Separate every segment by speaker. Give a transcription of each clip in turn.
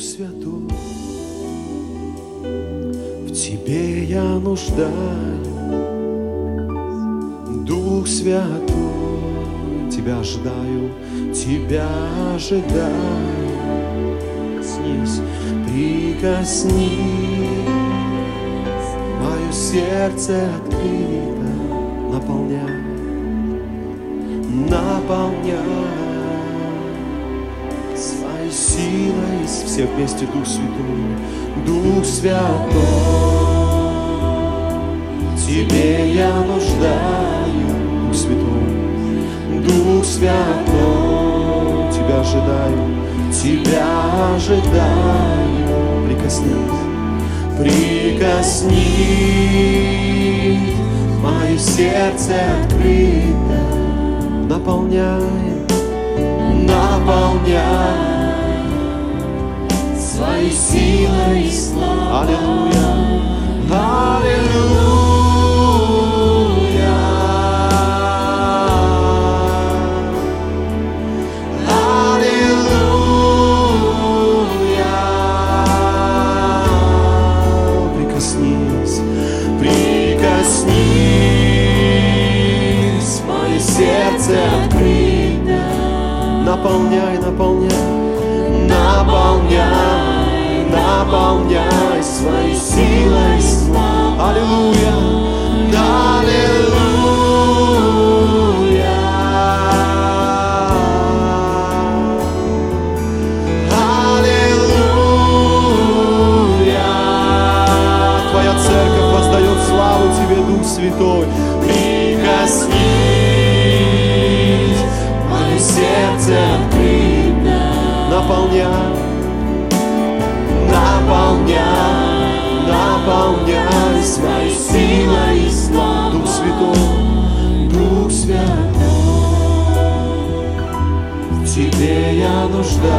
Speaker 1: Дух Святой, в Тебе я нуждаюсь, Дух Святой, Тебя ожидаю, Тебя ожидаю. Снись, прикоснись, мое сердце открыто, наполняй, наполняй своей силой, все вместе Дух Святой, Дух Святой, Тебе я нуждаю, Дух Святой, Дух Святой, Тебя ожидаю, Тебя ожидаю, прикоснись, прикоснись, мое сердце открыто, наполняй наполняй наполняй, своей силой. Аллилуйя, аллилуйя. Аллилуйя. Твоя церковь воздает славу Тебе, Дух Святой. Прикоснись, мое сердце открыто, наполняй, своей силой и славой. Дух Святой, Дух Святой, в Тебе я нуждаюсь.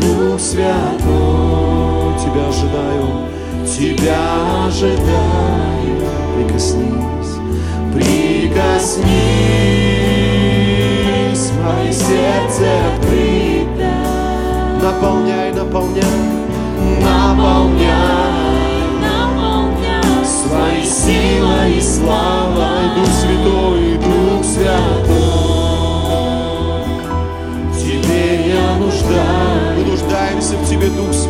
Speaker 1: Дух Святой, Тебя ожидаю, Тебя ожидаю. Прикоснись, прикоснись, мое сердце. Наполняй, наполняй, наполняй славой. Дух Святой, Дух Святой. Тебе я нуждаюсь, мы нуждаемся в Тебе, Дух Святой.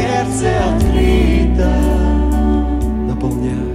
Speaker 1: сердце открыто, наполняй